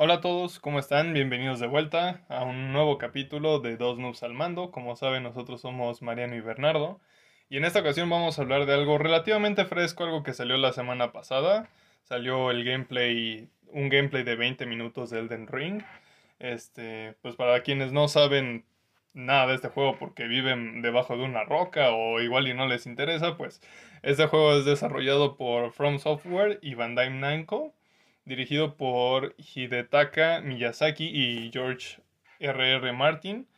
Hola a todos, ¿cómo están? Bienvenidos de vuelta a un nuevo capítulo de Dos Noobs al Mando. Como saben, nosotros somos Mariano y Bernardo. Y en esta ocasión vamos a hablar de algo relativamente fresco, algo que salió la semana pasada. Salió el gameplay, un gameplay de 20 minutos de Elden Ring. Este, pues para quienes no saben nada de este juego porque viven debajo de una roca o igual y no les interesa, pues este juego es desarrollado por From Software y Bandai Namco dirigido por Hidetaka Miyazaki y George R.R. Martin.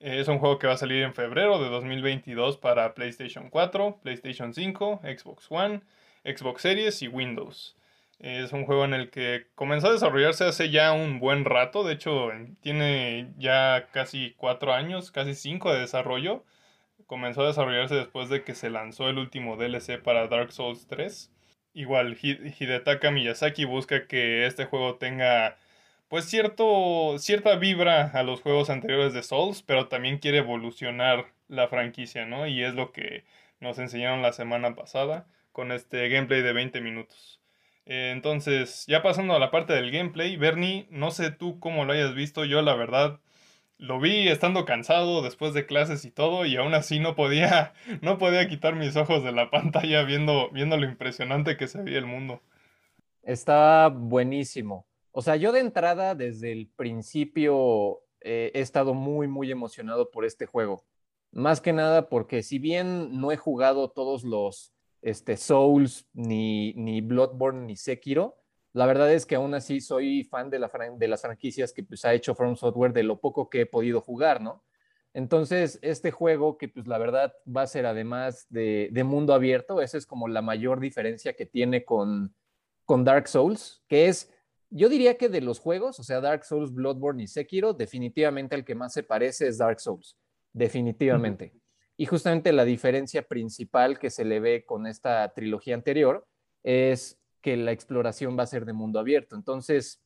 Eh, es un juego que va a salir en febrero de 2022 para PlayStation 4, PlayStation 5, Xbox One, Xbox Series y Windows. Es un juego en el que comenzó a desarrollarse hace ya un buen rato, de hecho tiene ya casi 4 años, casi 5 de desarrollo. Comenzó a desarrollarse después de que se lanzó el último DLC para Dark Souls 3 igual Hidetaka Miyazaki busca que este juego tenga pues cierto, cierta vibra a los juegos anteriores de Souls, pero también quiere evolucionar la franquicia, ¿no? Y es lo que nos enseñaron la semana pasada con este gameplay de 20 minutos. Eh, entonces, ya pasando a la parte del gameplay, Bernie, no sé tú cómo lo hayas visto, yo la verdad lo vi estando cansado después de clases y todo y aún así no podía no podía quitar mis ojos de la pantalla viendo viendo lo impresionante que se veía el mundo. Está buenísimo. O sea, yo de entrada desde el principio eh, he estado muy muy emocionado por este juego. Más que nada porque si bien no he jugado todos los este, Souls ni ni Bloodborne ni Sekiro, la verdad es que aún así soy fan de, la de las franquicias que pues, ha hecho From Software de lo poco que he podido jugar, ¿no? Entonces, este juego que pues la verdad va a ser además de, mundo abierto, esa es como la mayor diferencia que tiene con, con Dark Souls, que es, yo diría que de los juegos, o sea, Dark Souls, Bloodborne y Sekiro, definitivamente el que más se parece es Dark Souls, definitivamente. Y justamente la diferencia principal que se le ve con esta trilogía anterior es que la exploración va a ser de mundo abierto. Entonces,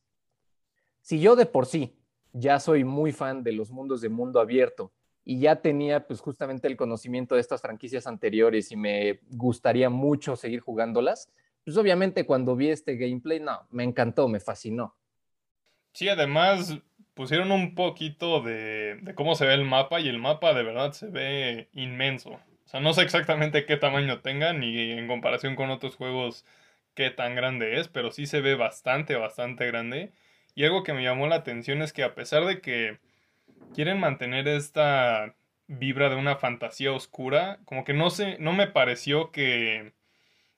si yo de por sí ya soy muy fan de los mundos de mundo abierto y ya tenía pues justamente el conocimiento de estas franquicias anteriores y me gustaría mucho seguir jugándolas, pues obviamente cuando vi este gameplay, no, me encantó, me fascinó. Sí, además pusieron un poquito de, de cómo se ve el mapa y el mapa de verdad se ve inmenso. O sea, no sé exactamente qué tamaño tenga ni en comparación con otros juegos qué tan grande es, pero sí se ve bastante, bastante grande. Y algo que me llamó la atención es que a pesar de que quieren mantener esta vibra de una fantasía oscura, como que no sé, no me pareció que,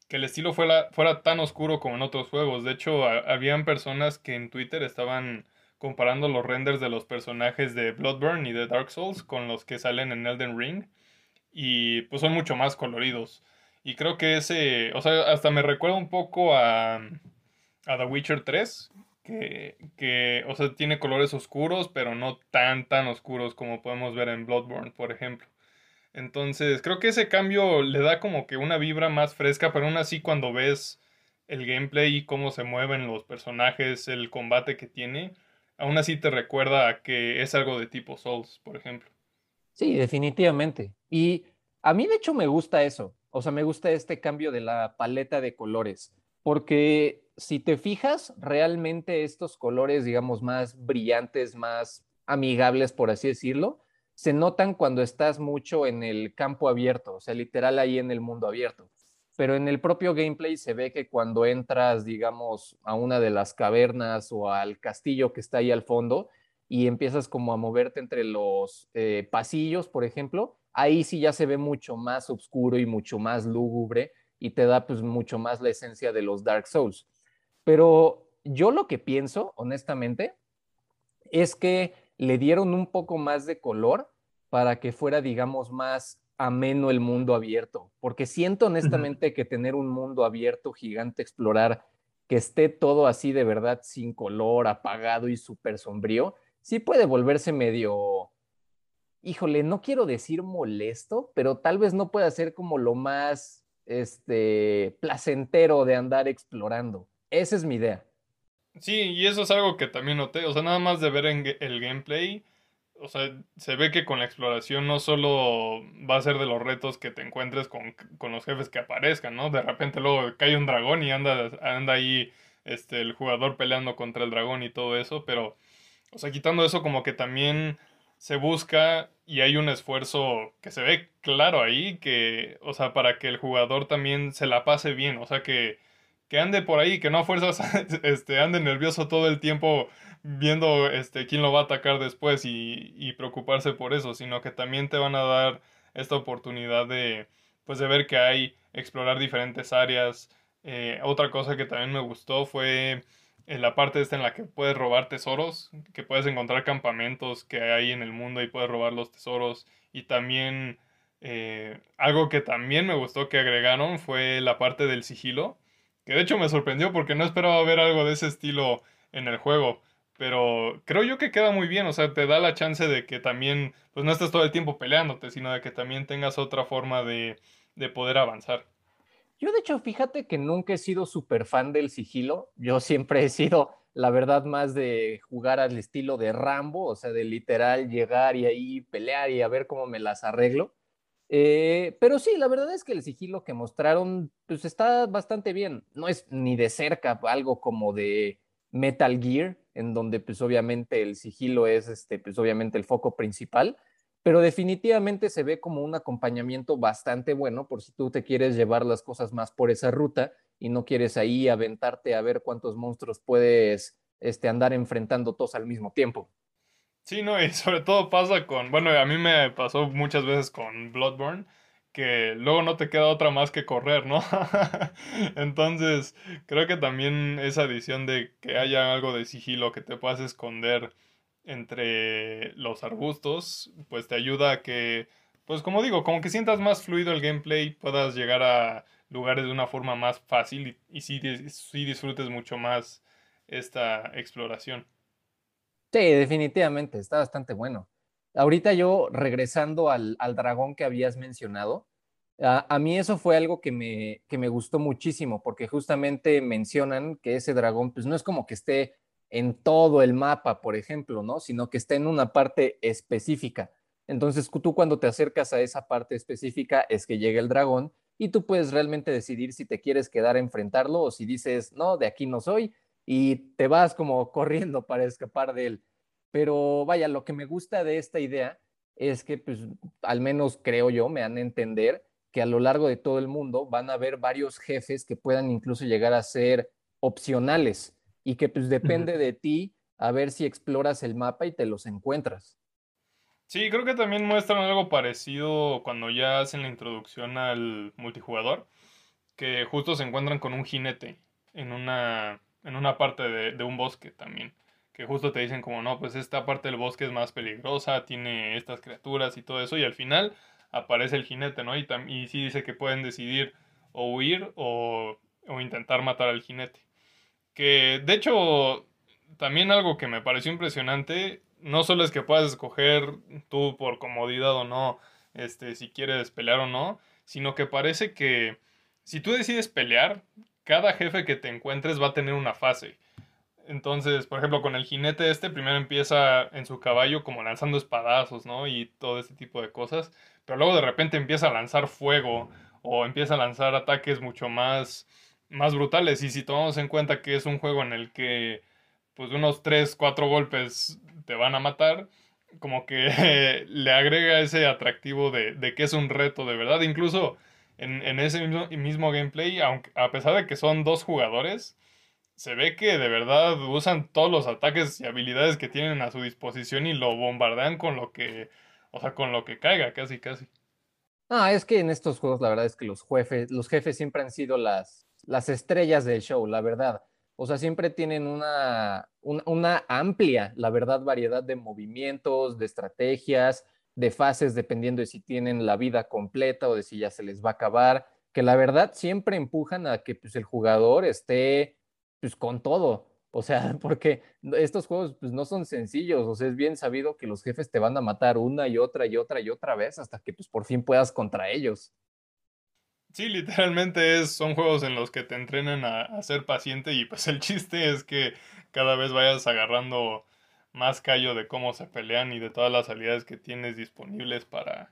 que el estilo fuera, fuera tan oscuro como en otros juegos. De hecho, habían personas que en Twitter estaban comparando los renders de los personajes de Bloodborne y de Dark Souls con los que salen en Elden Ring. Y pues son mucho más coloridos. Y creo que ese, o sea, hasta me recuerda un poco a, a The Witcher 3, que, que, o sea, tiene colores oscuros, pero no tan, tan oscuros como podemos ver en Bloodborne, por ejemplo. Entonces, creo que ese cambio le da como que una vibra más fresca, pero aún así cuando ves el gameplay y cómo se mueven los personajes, el combate que tiene, aún así te recuerda a que es algo de tipo Souls, por ejemplo. Sí, definitivamente. Y a mí de hecho me gusta eso. O sea, me gusta este cambio de la paleta de colores, porque si te fijas, realmente estos colores, digamos, más brillantes, más amigables, por así decirlo, se notan cuando estás mucho en el campo abierto, o sea, literal ahí en el mundo abierto. Pero en el propio gameplay se ve que cuando entras, digamos, a una de las cavernas o al castillo que está ahí al fondo y empiezas como a moverte entre los eh, pasillos, por ejemplo, ahí sí ya se ve mucho más oscuro y mucho más lúgubre y te da pues mucho más la esencia de los Dark Souls. Pero yo lo que pienso, honestamente, es que le dieron un poco más de color para que fuera, digamos, más ameno el mundo abierto, porque siento honestamente que tener un mundo abierto gigante, explorar, que esté todo así de verdad sin color, apagado y súper sombrío, sí puede volverse medio, híjole, no quiero decir molesto, pero tal vez no pueda ser como lo más este, placentero de andar explorando. Esa es mi idea. Sí, y eso es algo que también noté, o sea, nada más de ver en el gameplay, o sea, se ve que con la exploración no solo va a ser de los retos que te encuentres con, con los jefes que aparezcan, ¿no? De repente luego cae un dragón y anda, anda ahí este, el jugador peleando contra el dragón y todo eso, pero, o sea, quitando eso como que también se busca y hay un esfuerzo que se ve claro ahí, que, o sea, para que el jugador también se la pase bien, o sea, que, que ande por ahí, que no a fuerzas este, ande nervioso todo el tiempo viendo este, quién lo va a atacar después y, y preocuparse por eso, sino que también te van a dar esta oportunidad de, pues, de ver que hay, explorar diferentes áreas. Eh, otra cosa que también me gustó fue en la parte esta en la que puedes robar tesoros, que puedes encontrar campamentos que hay en el mundo y puedes robar los tesoros. Y también eh, algo que también me gustó que agregaron fue la parte del sigilo, que de hecho me sorprendió porque no esperaba ver algo de ese estilo en el juego. Pero creo yo que queda muy bien, o sea, te da la chance de que también, pues no estés todo el tiempo peleándote, sino de que también tengas otra forma de, de poder avanzar. Yo de hecho, fíjate que nunca he sido súper fan del sigilo. Yo siempre he sido, la verdad, más de jugar al estilo de Rambo, o sea, de literal llegar y ahí pelear y a ver cómo me las arreglo. Eh, pero sí, la verdad es que el sigilo que mostraron, pues está bastante bien. No es ni de cerca algo como de Metal Gear, en donde pues obviamente el sigilo es este, pues obviamente el foco principal, pero definitivamente se ve como un acompañamiento bastante bueno por si tú te quieres llevar las cosas más por esa ruta y no quieres ahí aventarte a ver cuántos monstruos puedes este, andar enfrentando todos al mismo tiempo. Sí, no, y sobre todo pasa con, bueno, a mí me pasó muchas veces con Bloodborne, que luego no te queda otra más que correr, ¿no? Entonces, creo que también esa adición de que haya algo de sigilo, que te puedas esconder entre los arbustos, pues te ayuda a que, pues como digo, como que sientas más fluido el gameplay, puedas llegar a lugares de una forma más fácil y, y sí, disfrutes mucho más esta exploración. Sí, definitivamente, está bastante bueno. Ahorita yo, regresando al, dragón que habías mencionado, a, a, mí eso fue algo que me, que me gustó muchísimo, porque justamente mencionan que ese dragón, pues no es como que esté en todo el mapa, por ejemplo, ¿no? Sino que está en una parte específica. Entonces, tú cuando te acercas a esa parte específica es que llega el dragón y tú puedes realmente decidir si te quieres quedar a enfrentarlo o si dices, no, de aquí no soy y te vas como corriendo para escapar de él. Pero vaya, lo que me gusta de esta idea es que, pues, al menos creo yo, me han entender que a lo largo de todo el mundo van a haber varios jefes que puedan incluso llegar a ser opcionales y que pues depende de ti a ver si exploras el mapa y te los encuentras. Sí, creo que también muestran algo parecido cuando ya hacen la introducción al multijugador, que justo se encuentran con un jinete en una, en una parte de, de un bosque también, que justo te dicen como, no, pues esta parte del bosque es más peligrosa, tiene estas criaturas y todo eso, y al final aparece el jinete, ¿no? Y, y sí dice que pueden decidir o huir o, o intentar matar al jinete. Que de hecho, también algo que me pareció impresionante, no solo es que puedas escoger tú por comodidad o no, este, si quieres pelear o no, sino que parece que si tú decides pelear, cada jefe que te encuentres va a tener una fase. Entonces, por ejemplo, con el jinete este, primero empieza en su caballo como lanzando espadazos, ¿no? Y todo este tipo de cosas. Pero luego de repente empieza a lanzar fuego o empieza a lanzar ataques mucho más más brutales. Y si tomamos en cuenta que es un juego en el que pues unos 3, 4 golpes te van a matar, como que le agrega ese atractivo de, de, que es un reto de verdad. Incluso en, en ese mismo, mismo, gameplay, aunque, a pesar de que son dos jugadores, se ve que de verdad usan todos los ataques y habilidades que tienen a su disposición y lo bombardean con lo que, o sea, con lo que caiga, casi, casi. Ah, es que en estos juegos la verdad es que los jefes, los jefes siempre han sido las, las estrellas del show, la verdad. O sea, siempre tienen una, una, amplia, la verdad, variedad de movimientos, de estrategias, de fases, dependiendo de si tienen la vida completa o de si ya se les va a acabar, que la verdad siempre empujan a que pues, el jugador esté pues, con todo. O sea, porque estos juegos pues, no son sencillos, o sea, es bien sabido que los jefes te van a matar una y otra y otra y otra vez hasta que pues, por fin puedas contra ellos. Sí, literalmente es, son juegos en los que te entrenan a, ser paciente y pues el chiste es que cada vez vayas agarrando más callo de cómo se pelean y de todas las habilidades que tienes disponibles para,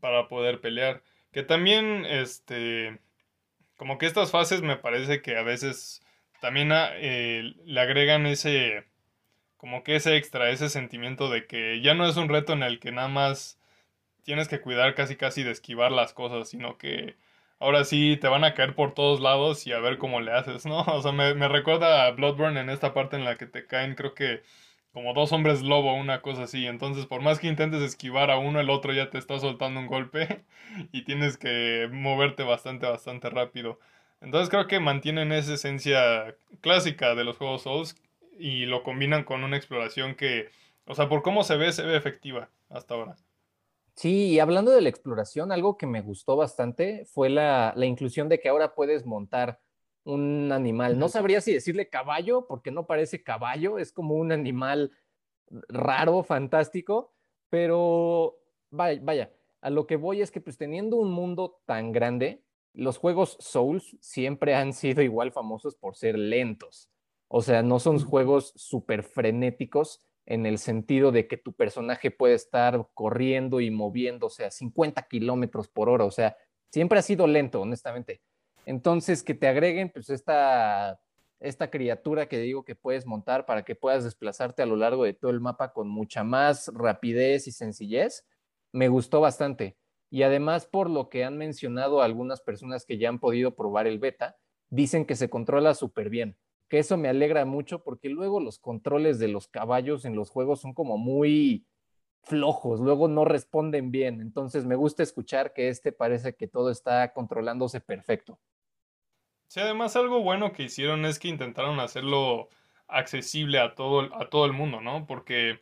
para poder pelear. Que también, este, como que estas fases me parece que a veces también ah, eh, le agregan ese, como que ese extra, ese sentimiento de que ya no es un reto en el que nada más tienes que cuidar casi casi de esquivar las cosas, sino que ahora sí te van a caer por todos lados y a ver cómo le haces, ¿no? O sea, me, me recuerda a Bloodborne en esta parte en la que te caen, creo que como dos hombres lobo, una cosa así. Entonces, por más que intentes esquivar a uno, el otro ya te está soltando un golpe y tienes que moverte bastante, bastante rápido. Entonces creo que mantienen esa esencia clásica de los juegos Souls y lo combinan con una exploración que, o sea, por cómo se ve, se ve efectiva hasta ahora. Sí, y hablando de la exploración, algo que me gustó bastante fue la, la inclusión de que ahora puedes montar un animal. No sabría si decirle caballo, porque no parece caballo, es como un animal raro, fantástico, pero vaya, vaya, a lo que voy es que pues teniendo un mundo tan grande, los juegos Souls siempre han sido igual famosos por ser lentos. O sea, no son juegos súper frenéticos en el sentido de que tu personaje puede estar corriendo y moviéndose a 50 kilómetros por hora. O sea, siempre ha sido lento, honestamente. Entonces, que te agreguen pues esta, esta criatura que digo que puedes montar para que puedas desplazarte a lo largo de todo el mapa con mucha más rapidez y sencillez, me gustó bastante. Y además, por lo que han mencionado algunas personas que ya han podido probar el beta, dicen que se controla súper bien. Que eso me alegra mucho porque luego los controles de los caballos en los juegos son como muy flojos, luego no responden bien. Entonces me gusta escuchar que este parece que todo está controlándose perfecto. Sí, además algo bueno que hicieron es que intentaron hacerlo accesible a todo, a todo el mundo, ¿no? Porque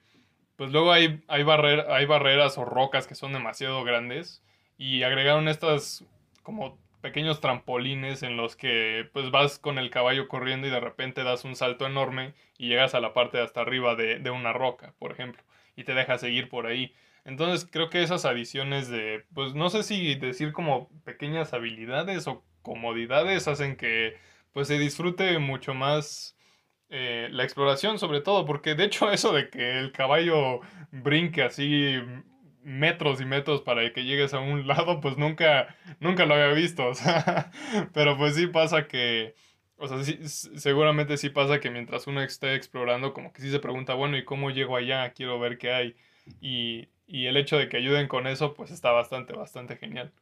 pues luego hay, hay, hay barreras o rocas que son demasiado grandes y agregaron estas como pequeños trampolines en los que pues vas con el caballo corriendo y de repente das un salto enorme y llegas a la parte de hasta arriba de, de una roca, por ejemplo, y te deja seguir por ahí. Entonces creo que esas adiciones de, pues no sé si decir como pequeñas habilidades o comodidades hacen que pues se disfrute mucho más eh, la exploración sobre todo, porque de hecho eso de que el caballo brinque así metros y metros para que llegues a un lado, pues nunca, nunca lo había visto, o sea, pero pues sí pasa que, o sea, sí, seguramente sí pasa que mientras uno esté explorando, como que sí se pregunta, bueno, ¿y cómo llego allá? Quiero ver qué hay. Y, y el hecho de que ayuden con eso, pues está bastante, bastante genial.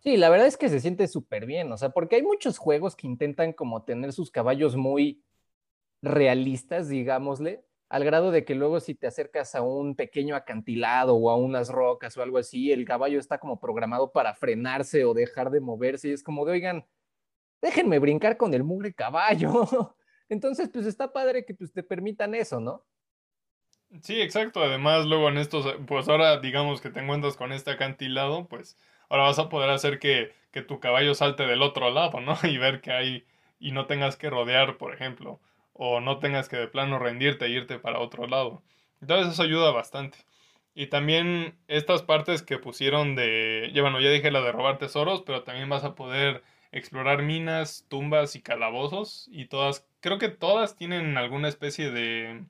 Sí, la verdad es que se siente súper bien, o sea, porque hay muchos juegos que intentan como tener sus caballos muy realistas, digámosle, al grado de que luego si te acercas a un pequeño acantilado o a unas rocas o algo así, el caballo está como programado para frenarse o dejar de moverse y es como de, oigan, déjenme brincar con el mugre caballo. Entonces, pues está padre que pues, te permitan eso, ¿no? Sí, exacto. Además, luego en estos, pues ahora digamos que te encuentras con este acantilado, pues ahora vas a poder hacer que, que tu caballo salte del otro lado, ¿no? Y ver que hay, y no tengas que rodear, por ejemplo, o no tengas que de plano rendirte e irte para otro lado. Entonces eso ayuda bastante. Y también estas partes que pusieron de, ya bueno, ya dije la de robar tesoros, pero también vas a poder explorar minas, tumbas y calabozos y todas, creo que todas tienen alguna especie de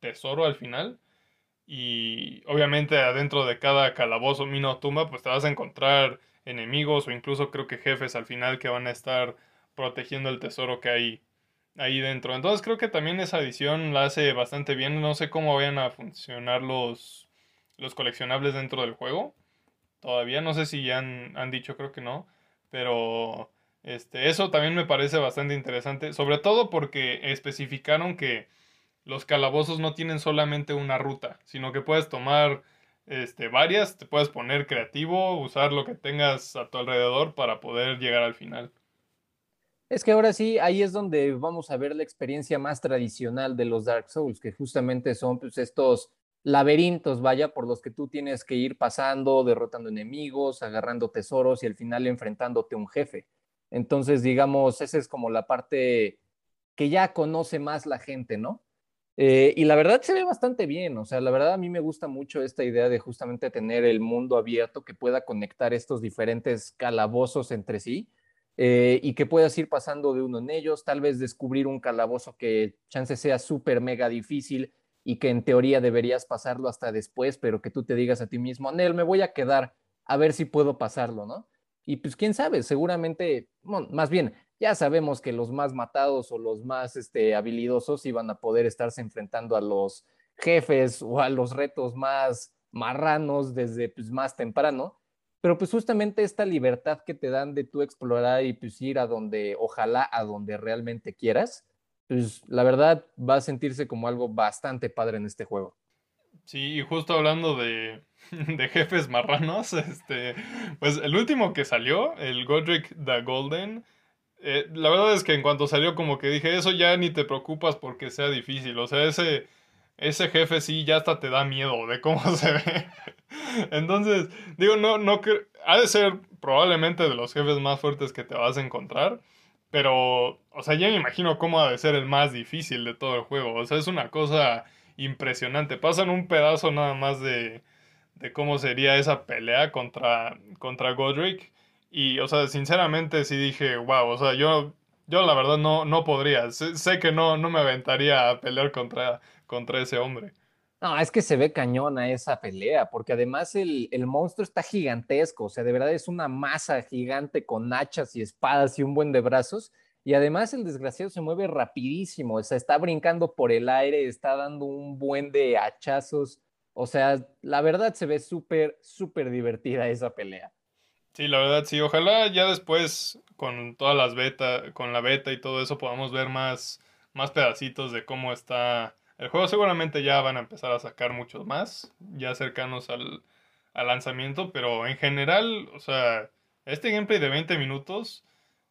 tesoro al final. Y obviamente adentro de cada calabozo, mina o tumba, pues te vas a encontrar enemigos o incluso creo que jefes al final que van a estar protegiendo el tesoro que hay ahí dentro. Entonces creo que también esa edición la hace bastante bien. No sé cómo vayan a funcionar los, los coleccionables dentro del juego. Todavía no sé si ya han, han dicho, creo que no. Pero este, eso también me parece bastante interesante. Sobre todo porque especificaron que los calabozos no tienen solamente una ruta, sino que puedes tomar este, varias, te puedes poner creativo, usar lo que tengas a tu alrededor para poder llegar al final. Es que ahora sí, ahí es donde vamos a ver la experiencia más tradicional de los Dark Souls, que justamente son pues, estos laberintos, vaya, por los que tú tienes que ir pasando, derrotando enemigos, agarrando tesoros y al final enfrentándote a un jefe. Entonces, digamos, esa es como la parte que ya conoce más la gente, ¿no? Eh, y la verdad se ve bastante bien, o sea, la verdad a mí me gusta mucho esta idea de justamente tener el mundo abierto que pueda conectar estos diferentes calabozos entre sí eh, y que puedas ir pasando de uno en ellos, tal vez descubrir un calabozo que chance sea súper mega difícil y que en teoría deberías pasarlo hasta después, pero que tú te digas a ti mismo, Nel, me voy a quedar a ver si puedo pasarlo, ¿no? Y pues quién sabe, seguramente, más bien, ya sabemos que los más matados o los más este, habilidosos iban a poder estarse enfrentando a los jefes o a los retos más marranos desde pues, más temprano. Pero pues justamente esta libertad que te dan de tú explorar y pues ir a donde, ojalá a donde realmente quieras, pues la verdad va a sentirse como algo bastante padre en este juego. Sí, y justo hablando de, de jefes marranos, este, pues el último que salió, el Godric the Golden, eh, la verdad es que en cuanto salió como que dije, eso ya ni te preocupas porque sea difícil, o sea, ese, ese jefe sí ya hasta te da miedo de cómo se ve. Entonces, digo, no, no, ha de ser probablemente de los jefes más fuertes que te vas a encontrar. Pero, o sea, ya me imagino cómo ha de ser el más difícil de todo el juego. O sea, es una cosa impresionante. Pasan un pedazo nada más de, de cómo sería esa pelea contra, contra Godric. Y, o sea, sinceramente sí dije, wow, o sea, yo, yo la verdad no, no podría. Sé, que no, no me aventaría a pelear contra, contra ese hombre. No, es que se ve cañona esa pelea, porque además el, el, monstruo está gigantesco, o sea, de verdad es una masa gigante con hachas y espadas y un buen de brazos, y además el desgraciado se mueve rapidísimo, o sea, está brincando por el aire, está dando un buen de hachazos, o sea, la verdad se ve súper, súper divertida esa pelea. Sí, la verdad sí, ojalá ya después con todas las betas, con la beta y todo eso podamos ver más, más pedacitos de cómo está el juego seguramente ya van a empezar a sacar muchos más, ya cercanos al, lanzamiento, pero en general, o sea, este gameplay de 20 minutos,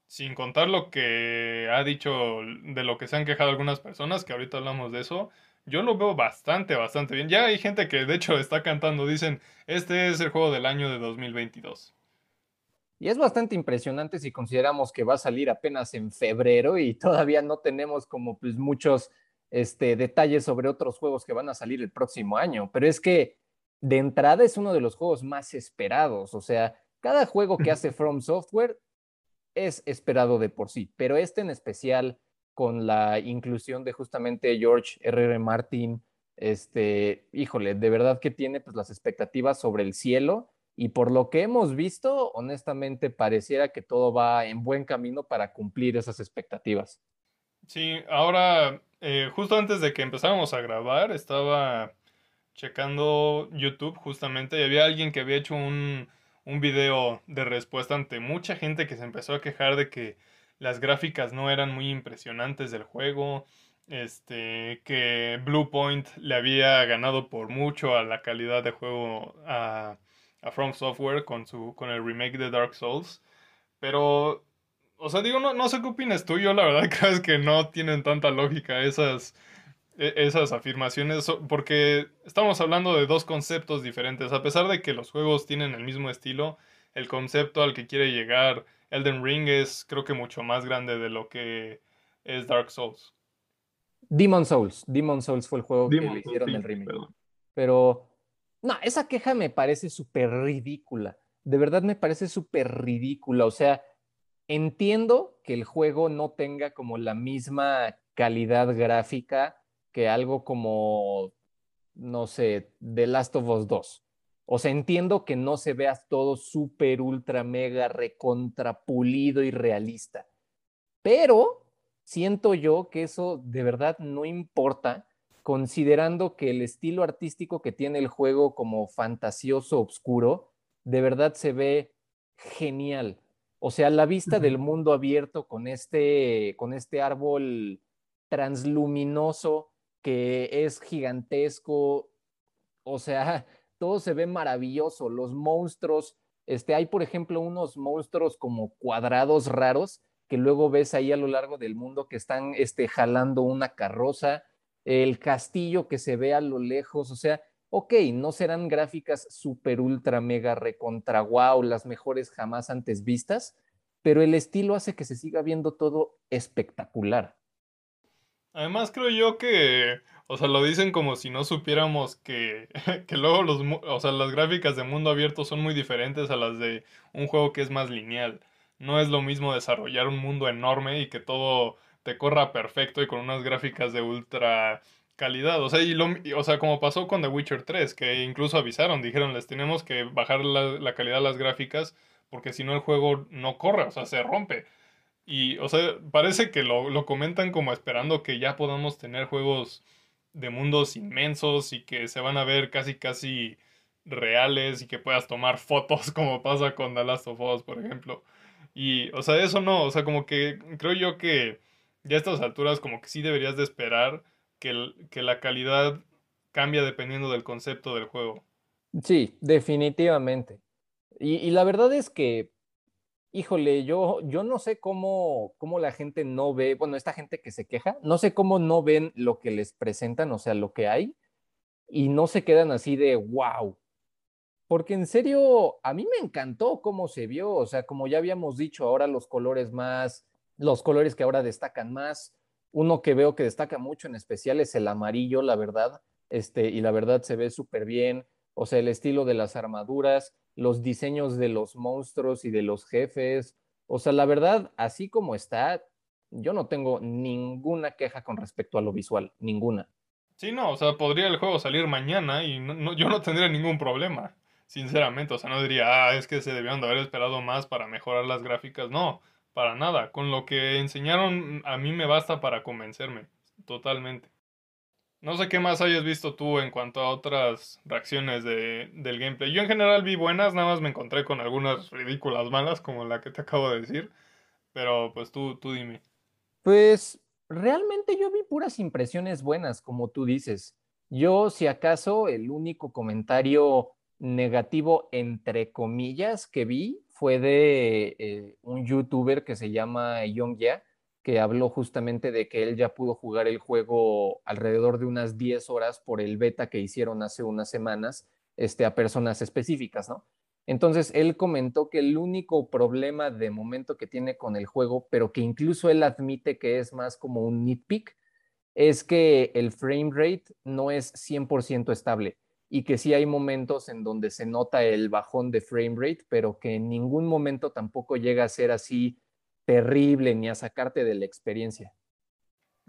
sin contar lo que ha dicho, de lo que se han quejado algunas personas, que ahorita hablamos de eso, yo lo veo bastante, bastante bien. Ya hay gente que de hecho está cantando, dicen, este es el juego del año de 2022. Y es bastante impresionante si consideramos que va a salir apenas en febrero y todavía no tenemos como pues muchos este, detalles sobre otros juegos que van a salir el próximo año, pero es que de entrada es uno de los juegos más esperados, o sea, cada juego que hace From Software es esperado de por sí, pero este en especial con la inclusión de justamente George R.R. Martin, este, híjole, de verdad que tiene pues las expectativas sobre el cielo y por lo que hemos visto, honestamente pareciera que todo va en buen camino para cumplir esas expectativas. Sí, ahora eh, justo antes de que empezáramos a grabar, estaba checando YouTube justamente y había alguien que había hecho un, un video de respuesta ante mucha gente que se empezó a quejar de que las gráficas no eran muy impresionantes del juego, este, que Bluepoint le había ganado por mucho a la calidad de juego a, a From Software con, su, con el remake de Dark Souls, pero o sea, digo, no, no sé qué opinas tú. Yo la verdad creo que no tienen tanta lógica esas, e, esas afirmaciones, porque estamos hablando de dos conceptos diferentes. A pesar de que los juegos tienen el mismo estilo, el concepto al que quiere llegar Elden Ring es creo que mucho más grande de lo que es Dark Souls. Demon Souls. Demon Souls fue el juego que le hicieron el remake. Pero, no, esa queja me parece súper ridícula. De verdad me parece súper ridícula. O sea, Entiendo que el juego no tenga como la misma calidad gráfica que algo como, no sé, The Last of Us 2. O sea, entiendo que no se vea todo súper, ultra, mega, recontrapulido y realista. Pero siento yo que eso de verdad no importa, considerando que el estilo artístico que tiene el juego como fantasioso, oscuro, de verdad se ve genial. O sea, la vista del mundo abierto con este, con este árbol transluminoso que es gigantesco. O sea, todo se ve maravilloso. Los monstruos, este, hay por ejemplo unos monstruos como cuadrados raros que luego ves ahí a lo largo del mundo que están este, jalando una carroza, el castillo que se ve a lo lejos, o sea, ok, no serán gráficas super, ultra, mega, recontra, wow, las mejores jamás antes vistas, pero el estilo hace que se siga viendo todo espectacular. Además creo yo que, o sea, lo dicen como si no supiéramos que, que luego los, o sea, las gráficas de mundo abierto son muy diferentes a las de un juego que es más lineal. No es lo mismo desarrollar un mundo enorme y que todo te corra perfecto y con unas gráficas de ultra calidad. O sea, y lo, o sea, como pasó con The Witcher 3, que incluso avisaron, dijeron, les tenemos que bajar la, calidad de las gráficas porque si no el juego no corre, o sea, se rompe. Y, o sea, parece que lo, lo comentan como esperando que ya podamos tener juegos de mundos inmensos y que se van a ver casi, casi reales y que puedas tomar fotos como pasa con The Last of Us, por ejemplo. Y, o sea, eso no, o sea, como que creo yo que ya a estas alturas como que sí deberías de esperar que, la calidad cambia dependiendo del concepto del juego. Sí, definitivamente. Y, y la verdad es que, híjole, yo, yo no sé cómo, cómo la gente no ve, bueno, esta gente que se queja, no sé cómo no ven lo que les presentan, o sea, lo que hay, y no se quedan así de, wow, porque en serio, a mí me encantó cómo se vio, o sea, como ya habíamos dicho, ahora los colores más, los colores que ahora destacan más, uno que veo que destaca mucho en especial es el amarillo, la verdad, este, y la verdad se ve súper bien, o sea, el estilo de las armaduras, los diseños de los monstruos y de los jefes, o sea, la verdad, así como está, yo no tengo ninguna queja con respecto a lo visual, ninguna. Sí, no, o sea, podría el juego salir mañana y yo no tendría ningún problema sinceramente, o sea, no diría, ah, es que se debieron de haber esperado más para mejorar las gráficas, no, para nada, con lo que enseñaron a mí me basta para convencerme, totalmente. No sé qué más hayas visto tú en cuanto a otras reacciones de, del gameplay. Yo en general vi buenas, nada más me encontré con algunas ridículas malas como la que te acabo de decir, pero pues tú, tú dime. Pues realmente yo vi puras impresiones buenas, como tú dices. Yo, si acaso, el único comentario negativo, entre comillas, que vi fue de eh, un youtuber que se llama Young Ya, que habló justamente de que él ya pudo jugar el juego alrededor de unas 10 horas por el beta que hicieron hace unas semanas este, a personas específicas, ¿no? Entonces, él comentó que el único problema de momento que tiene con el juego, pero que incluso él admite que es más como un nitpick, es que el frame rate no es 100% estable y que sí hay momentos en donde se nota el bajón de frame rate, pero que en ningún momento tampoco llega a ser así terrible ni a sacarte de la experiencia.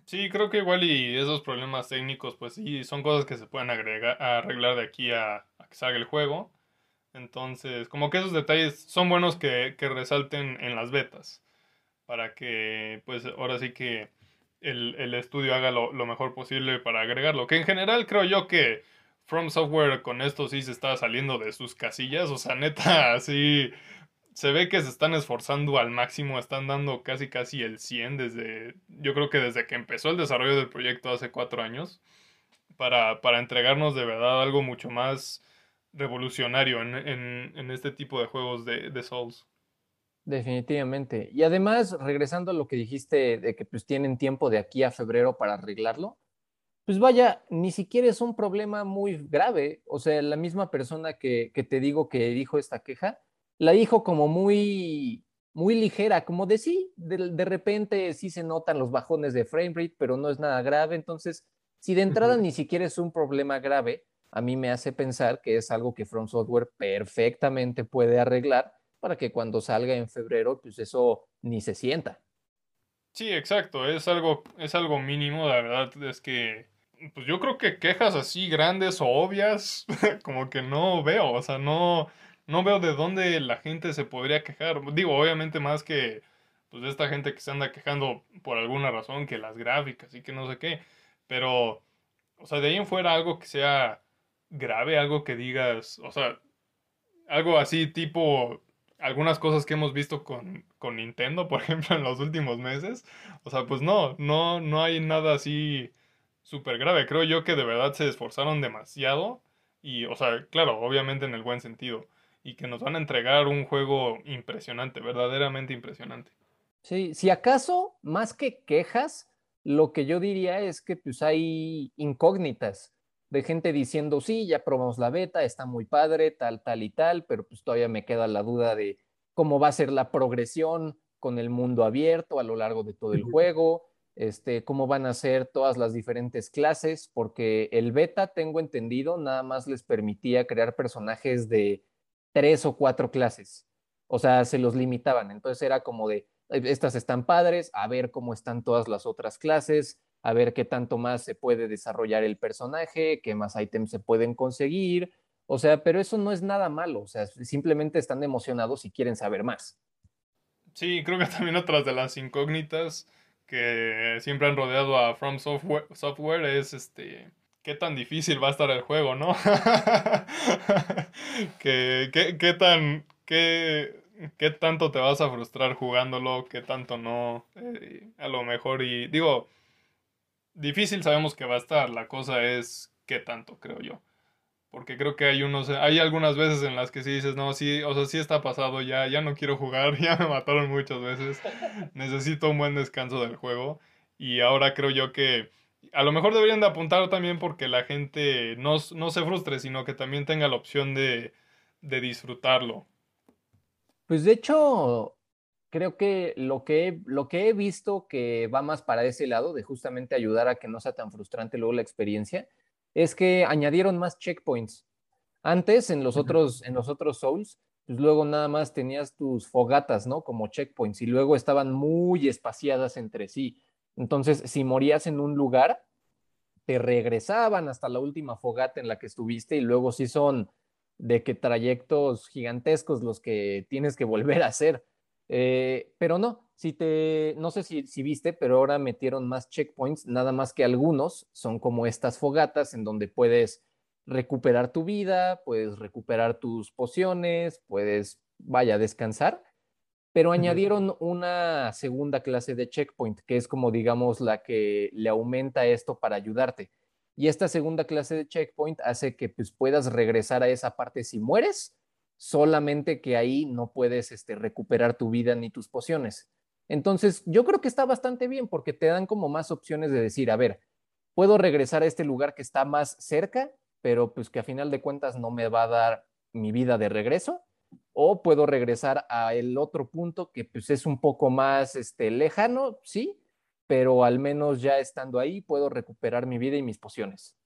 Sí, creo que igual y esos problemas técnicos, pues sí, son cosas que se pueden agregar, arreglar de aquí a, que salga el juego. Entonces, como que esos detalles son buenos que, resalten en las betas, para que, pues ahora sí que el, estudio haga lo, lo mejor posible para agregarlo. Que en general creo yo que From Software con esto sí se está saliendo de sus casillas. O sea, neta, así se ve que se están esforzando al máximo. Están dando casi casi el 100 desde, yo creo que desde que empezó el desarrollo del proyecto hace cuatro años. Para, para entregarnos de verdad algo mucho más revolucionario en, en, este tipo de juegos de, de Souls. Definitivamente. Y además, regresando a lo que dijiste de que pues tienen tiempo de aquí a febrero para arreglarlo, pues vaya, ni siquiera es un problema muy grave. O sea, la misma persona que, te digo que dijo esta queja, la dijo como muy, muy ligera, como de sí, de, repente sí se notan los bajones de frame rate, pero no es nada grave. Entonces, si de entrada ni siquiera es un problema grave, a mí me hace pensar que es algo que From Software perfectamente puede arreglar para que cuando salga en febrero, pues eso ni se sienta. Sí, exacto, es algo, es algo mínimo, la verdad es que pues yo creo que quejas así grandes o obvias, como que no veo, o sea, no, no veo de dónde la gente se podría quejar. Digo, obviamente más que, pues, esta gente que se anda quejando por alguna razón, que las gráficas y que no sé qué, pero, o sea, de ahí en fuera algo que sea grave, algo que digas, o sea, algo así tipo algunas cosas que hemos visto con, con Nintendo, por ejemplo, en los últimos meses, o sea, pues no, no, no hay nada así súper grave. Creo yo que de verdad se esforzaron demasiado y, o sea, claro, obviamente en el buen sentido. Y que nos van a entregar un juego impresionante, verdaderamente impresionante. Sí, si acaso, más que quejas, lo que yo diría es que pues hay incógnitas de gente diciendo, sí, ya probamos la beta, está muy padre, tal, tal y tal, pero pues todavía me queda la duda de cómo va a ser la progresión con el mundo abierto a lo largo de todo el juego, este, cómo van a ser todas las diferentes clases, porque el beta, tengo entendido, nada más les permitía crear personajes de tres o cuatro clases. O sea, se los limitaban. Entonces era como de, estas están padres, a ver cómo están todas las otras clases, a ver qué tanto más se puede desarrollar el personaje, qué más ítems se pueden conseguir. O sea, pero eso no es nada malo. O sea, simplemente están emocionados y quieren saber más. Sí, creo que también otras de las incógnitas que siempre han rodeado a From Software, Software es este qué tan difícil va a estar el juego, ¿no? ¿Qué, qué, tan qué, qué tanto te vas a frustrar jugándolo, qué tanto no, eh, a lo mejor y digo, difícil sabemos que va a estar, la cosa es qué tanto, creo yo. Porque creo que hay unos, hay algunas veces en las que sí dices, no, sí, o sea, sí está pasado ya, ya no quiero jugar, ya me mataron muchas veces, necesito un buen descanso del juego. Y ahora creo yo que a lo mejor deberían de apuntar también porque la gente no, no se frustre, sino que también tenga la opción de, de disfrutarlo. Pues de hecho, creo que lo que, he, lo que he visto que va más para ese lado, de justamente ayudar a que no sea tan frustrante luego la experiencia, es que añadieron más checkpoints. Antes, en los otros, en los otros Souls, pues luego nada más tenías tus fogatas, ¿no? Como checkpoints, y luego estaban muy espaciadas entre sí. Entonces, si morías en un lugar, te regresaban hasta la última fogata en la que estuviste, y luego sí son de que trayectos gigantescos los que tienes que volver a hacer. Eh, pero no, si te, no sé si, si, viste, pero ahora metieron más checkpoints, nada más que algunos son como estas fogatas en donde puedes recuperar tu vida, puedes recuperar tus pociones, puedes, vaya, descansar, pero añadieron una segunda clase de checkpoint, que es como, digamos, la que le aumenta esto para ayudarte. Y esta segunda clase de checkpoint hace que pues, puedas regresar a esa parte si mueres solamente que ahí no puedes este, recuperar tu vida ni tus pociones. Entonces, yo creo que está bastante bien porque te dan como más opciones de decir, a ver, puedo regresar a este lugar que está más cerca, pero pues que a final de cuentas no me va a dar mi vida de regreso, o puedo regresar a el otro punto que pues es un poco más este, lejano, sí, pero al menos ya estando ahí puedo recuperar mi vida y mis pociones.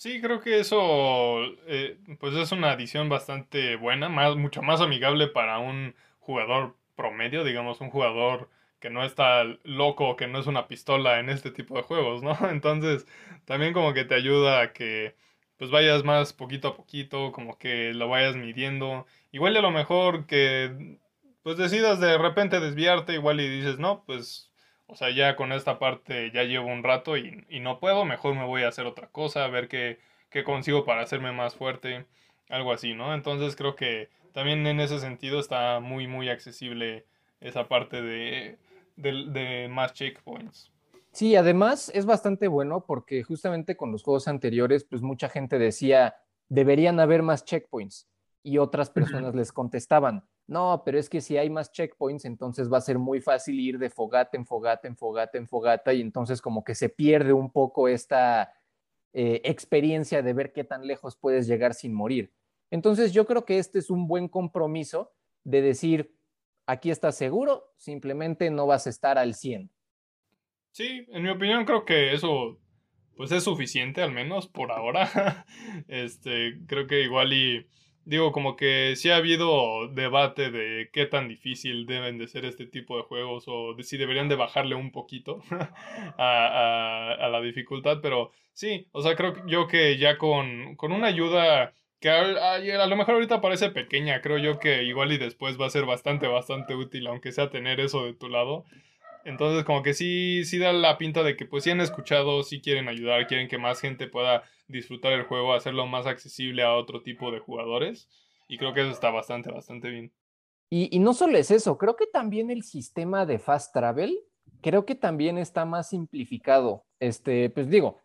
Sí, creo que eso eh, pues es una adición bastante buena, más, mucho más amigable para un jugador promedio, digamos, un jugador que no está loco, que no es una pistola en este tipo de juegos, ¿no? Entonces, también como que te ayuda a que pues vayas más poquito a poquito, como que lo vayas midiendo. Igual a lo mejor que pues decidas de repente desviarte, igual y dices, no, pues o sea, ya con esta parte ya llevo un rato y, no puedo, mejor me voy a hacer otra cosa, a ver qué, qué, consigo para hacerme más fuerte, algo así, ¿no? Entonces creo que también en ese sentido está muy, muy accesible esa parte de, de más checkpoints. Sí, además es bastante bueno porque justamente con los juegos anteriores, pues mucha gente decía, deberían haber más checkpoints y otras personas les contestaban, no, pero es que si hay más checkpoints, entonces va a ser muy fácil ir de fogata en fogata, en fogata, en fogata, y entonces como que se pierde un poco esta eh, experiencia de ver qué tan lejos puedes llegar sin morir. Entonces yo creo que este es un buen compromiso de decir, aquí estás seguro, simplemente no vas a estar al 100. Sí, en mi opinión creo que eso pues es suficiente al menos por ahora. este, creo que igual y digo, como que sí ha habido debate de qué tan difícil deben de ser este tipo de juegos o de si deberían de bajarle un poquito a, la dificultad, pero sí, o sea, creo yo que ya con, con una ayuda que a, a, lo mejor ahorita parece pequeña, creo yo que igual y después va a ser bastante, bastante útil, aunque sea tener eso de tu lado. Entonces, como que sí, sí da la pinta de que pues sí han escuchado, sí quieren ayudar, quieren que más gente pueda disfrutar el juego, hacerlo más accesible a otro tipo de jugadores. Y creo que eso está bastante, bastante bien. Y, y no solo es eso, creo que también el sistema de fast travel, creo que también está más simplificado. Este, pues digo,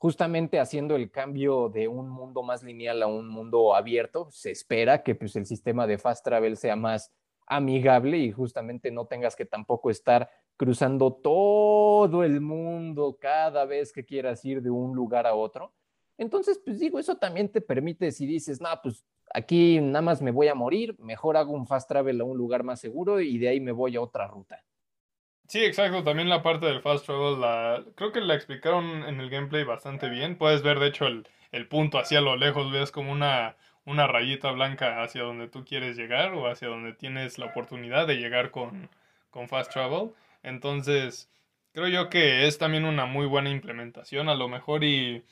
justamente haciendo el cambio de un mundo más lineal a un mundo abierto, se espera que pues, el sistema de fast travel sea más amigable y justamente no tengas que tampoco estar cruzando todo el mundo cada vez que quieras ir de un lugar a otro. Entonces, pues digo, eso también te permite si dices, no, pues aquí nada más me voy a morir, mejor hago un fast travel a un lugar más seguro y de ahí me voy a otra ruta. Sí, exacto. También la parte del fast travel, la, creo que la explicaron en el gameplay bastante bien. Puedes ver, de hecho, el, el punto hacia lo lejos, ves como una, una rayita blanca hacia donde tú quieres llegar o hacia donde tienes la oportunidad de llegar con, con Fast Travel. Entonces, creo yo que es también una muy buena implementación. A lo mejor y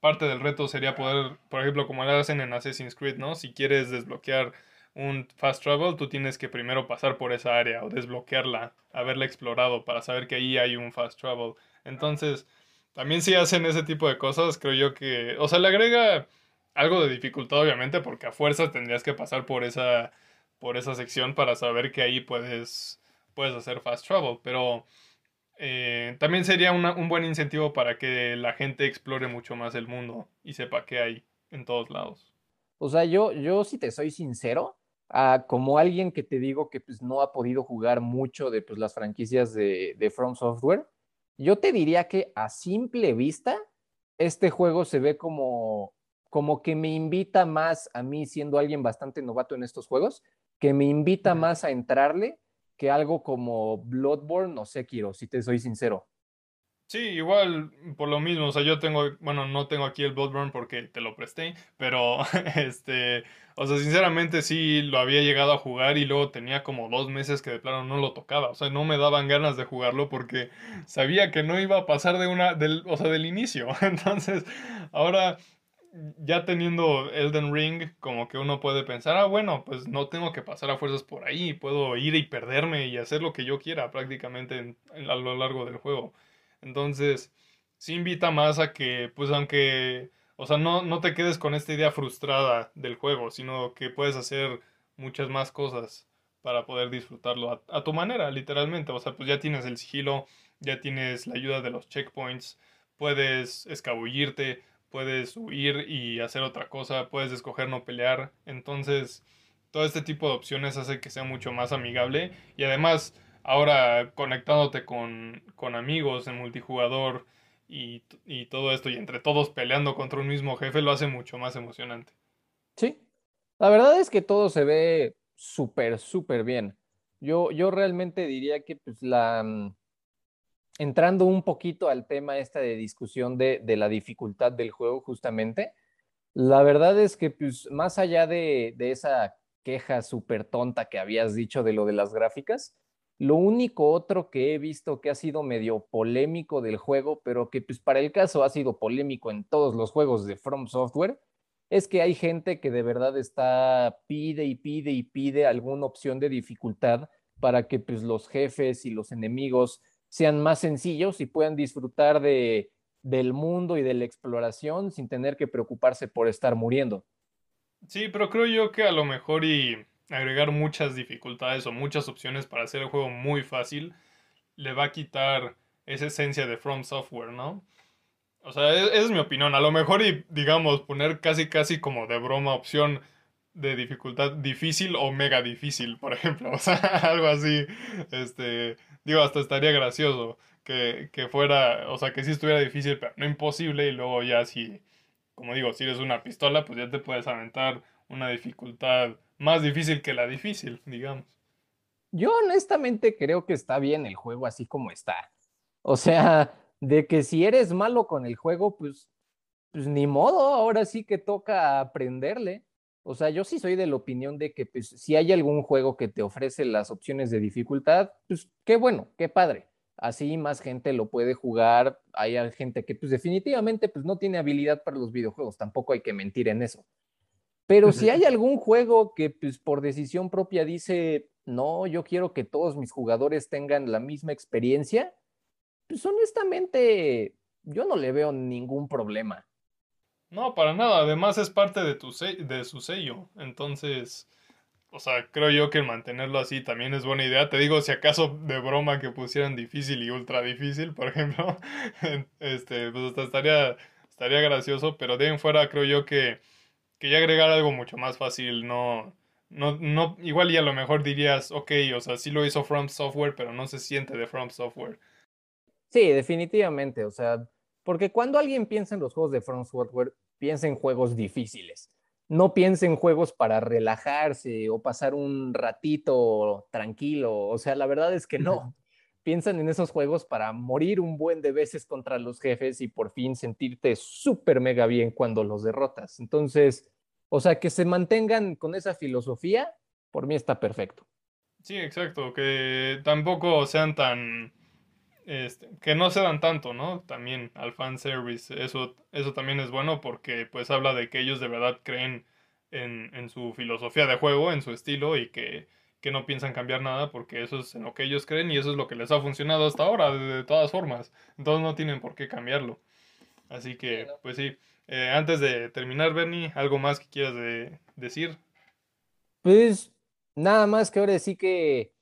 parte del reto sería poder, por ejemplo, como lo hacen en Assassin's Creed, ¿no? Si quieres desbloquear un fast travel, tú tienes que primero pasar por esa área o desbloquearla, haberla explorado para saber que ahí hay un fast travel. Entonces, también si hacen ese tipo de cosas, creo yo que, o sea, le agrega algo de dificultad obviamente porque a fuerza tendrías que pasar por esa por esa sección para saber que ahí puedes puedes hacer fast travel, pero eh, también sería un buen incentivo para que la gente explore mucho más el mundo y sepa qué hay en todos lados. O sea, yo, yo si te soy sincero, ah, como alguien que te digo que pues, no ha podido jugar mucho de pues, las franquicias de, de From Software, yo te diría que a simple vista, este juego se ve como, como que me invita más a mí, siendo alguien bastante novato en estos juegos, que me invita más a entrarle que algo como Bloodborne o Sekiro, si te soy sincero. Sí, igual por lo mismo, o sea, yo tengo, bueno, no tengo aquí el Bloodborne porque te lo presté, pero este, o sea, sinceramente sí lo había llegado a jugar y luego tenía como dos meses que de plano no lo tocaba, o sea, no me daban ganas de jugarlo porque sabía que no iba a pasar de una, o sea, del inicio, entonces, ahora ya teniendo Elden Ring, como que uno puede pensar, ah, bueno, pues no tengo que pasar a fuerzas por ahí, puedo ir y perderme y hacer lo que yo quiera prácticamente a lo largo del juego. Entonces, sí invita más a que, pues aunque, o sea, no, no te quedes con esta idea frustrada del juego, sino que puedes hacer muchas más cosas para poder disfrutarlo a, a tu manera, literalmente. O sea, pues ya tienes el sigilo, ya tienes la ayuda de los checkpoints, puedes escabullirte puedes huir y hacer otra cosa, puedes escoger no pelear. Entonces, todo este tipo de opciones hace que sea mucho más amigable y además ahora conectándote con, con amigos en multijugador y, y, todo esto y entre todos peleando contra un mismo jefe lo hace mucho más emocionante. Sí, la verdad es que todo se ve súper, súper bien. Yo, yo realmente diría que pues, la, mm, entrando un poquito al tema esta de discusión de, la dificultad del juego justamente, la verdad es que pues, más allá de, esa queja súper tonta que habías dicho de lo de las gráficas, lo único otro que he visto que ha sido medio polémico del juego, pero que pues para el caso ha sido polémico en todos los juegos de From Software, es que hay gente que de verdad está pide y pide y pide alguna opción de dificultad para que pues los jefes y los enemigos sean más sencillos y puedan disfrutar de, del mundo y de la exploración sin tener que preocuparse por estar muriendo. Sí, pero creo yo que a lo mejor y agregar muchas dificultades o muchas opciones para hacer el juego muy fácil le va a quitar esa esencia de From Software, ¿no? O sea, e-, esa es mi opinión. A lo mejor y, digamos, poner casi, casi como de broma opción de dificultad difícil o mega difícil, por ejemplo. O sea, algo así. Este, Digo, hasta estaría gracioso que, fuera, o sea, que sí estuviera difícil, pero no imposible. Y luego ya si, como digo, si eres una pistola, pues ya te puedes aventar una dificultad más difícil que la difícil, digamos. Yo honestamente creo que está bien el juego así como está. O sea, de que si eres malo con el juego, pues, pues ni modo, ahora sí que toca aprenderle. O sea, yo sí soy de la opinión de que pues, si hay algún juego que te ofrece las opciones de dificultad, pues qué bueno, qué padre. Así más gente lo puede jugar. Hay gente que pues definitivamente pues no tiene habilidad para los videojuegos, tampoco hay que mentir en eso. Pero si hay algún juego que pues por decisión propia dice, no, yo quiero que todos mis jugadores tengan la misma experiencia, pues honestamente yo no le veo ningún problema. No, para nada. Además es parte de, tu de su sello. Entonces, o sea, creo yo que mantenerlo así también es buena idea. Te digo, si acaso de broma que pusieran difícil y ultra difícil, por ejemplo, este, pues hasta estaría, estaría gracioso. Pero de en fuera creo yo que, que ya agregar algo mucho más fácil, no... No, no, igual y a lo mejor dirías, ok, o sea, sí lo hizo From Software, pero no se siente de From Software. Sí, definitivamente, o sea, porque cuando alguien piensa en los juegos de From Software, piensa en juegos difíciles. No piensa en juegos para relajarse o pasar un ratito tranquilo. O sea, la verdad es que no. Piensan en esos juegos para morir un buen de veces contra los jefes y por fin sentirte súper mega bien cuando los derrotas. Entonces, o sea, que se mantengan con esa filosofía, por mí está perfecto. Sí, exacto. Que tampoco sean tan este, que no se dan tanto, ¿no? También al fanservice, eso, eso también es bueno porque pues habla de que ellos de verdad creen en, en, su filosofía de juego, en su estilo y que, que, no piensan cambiar nada porque eso es en lo que ellos creen y eso es lo que les ha funcionado hasta ahora, de, todas formas. Entonces no tienen por qué cambiarlo. Así que, pues sí. Eh, antes de terminar, Bernie, ¿algo más que quieras de, decir? Pues nada más que ahora sí que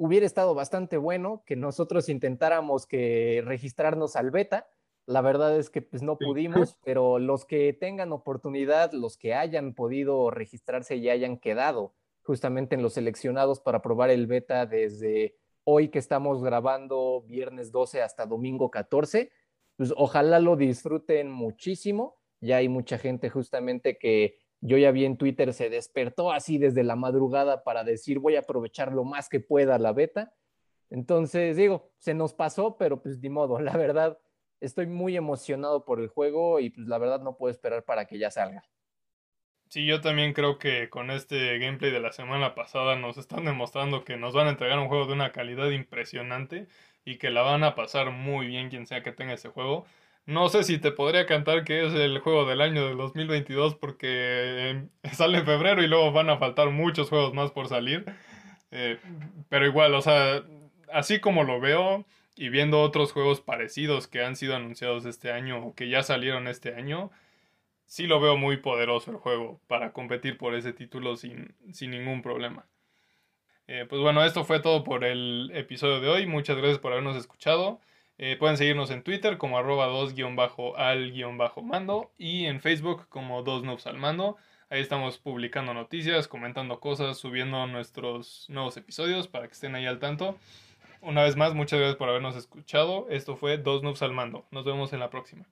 hubiera estado bastante bueno que nosotros intentáramos que registrarnos al beta. La verdad es que pues no pudimos, pero los que tengan oportunidad, los que hayan podido registrarse y hayan quedado justamente en los seleccionados para probar el beta desde hoy que estamos grabando viernes 12 hasta domingo 14, pues ojalá lo disfruten muchísimo. Ya hay mucha gente justamente que yo ya vi en Twitter, se despertó así desde la madrugada para decir voy a aprovechar lo más que pueda la beta. Entonces, digo, se nos pasó, pero pues ni modo, la verdad, estoy muy emocionado por el juego y pues la verdad no puedo esperar para que ya salga. Sí, yo también creo que con este gameplay de la semana pasada nos están demostrando que nos van a entregar un juego de una calidad impresionante y que la van a pasar muy bien quien sea que tenga ese juego. No sé si te podría cantar que es el juego del año del 2022 porque sale en febrero y luego van a faltar muchos juegos más por salir. Eh, pero igual, o sea, así como lo veo y viendo otros juegos parecidos que han sido anunciados este año o que ya salieron este año, sí lo veo muy poderoso el juego para competir por ese título sin, sin ningún problema. Eh, pues bueno, esto fue todo por el episodio de hoy. Muchas gracias por habernos escuchado. Eh, pueden seguirnos en Twitter como arroba 2-al-mando y en Facebook como 2 noobs al mando. Ahí estamos publicando noticias, comentando cosas, subiendo nuestros nuevos episodios para que estén ahí al tanto. Una vez más, muchas gracias por habernos escuchado. Esto fue 2 noobs al mando. Nos vemos en la próxima.